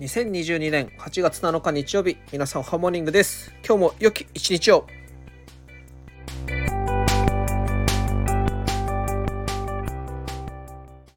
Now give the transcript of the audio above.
2022年8月7日日曜日。皆さんハーモニングです。今日も良き一日を。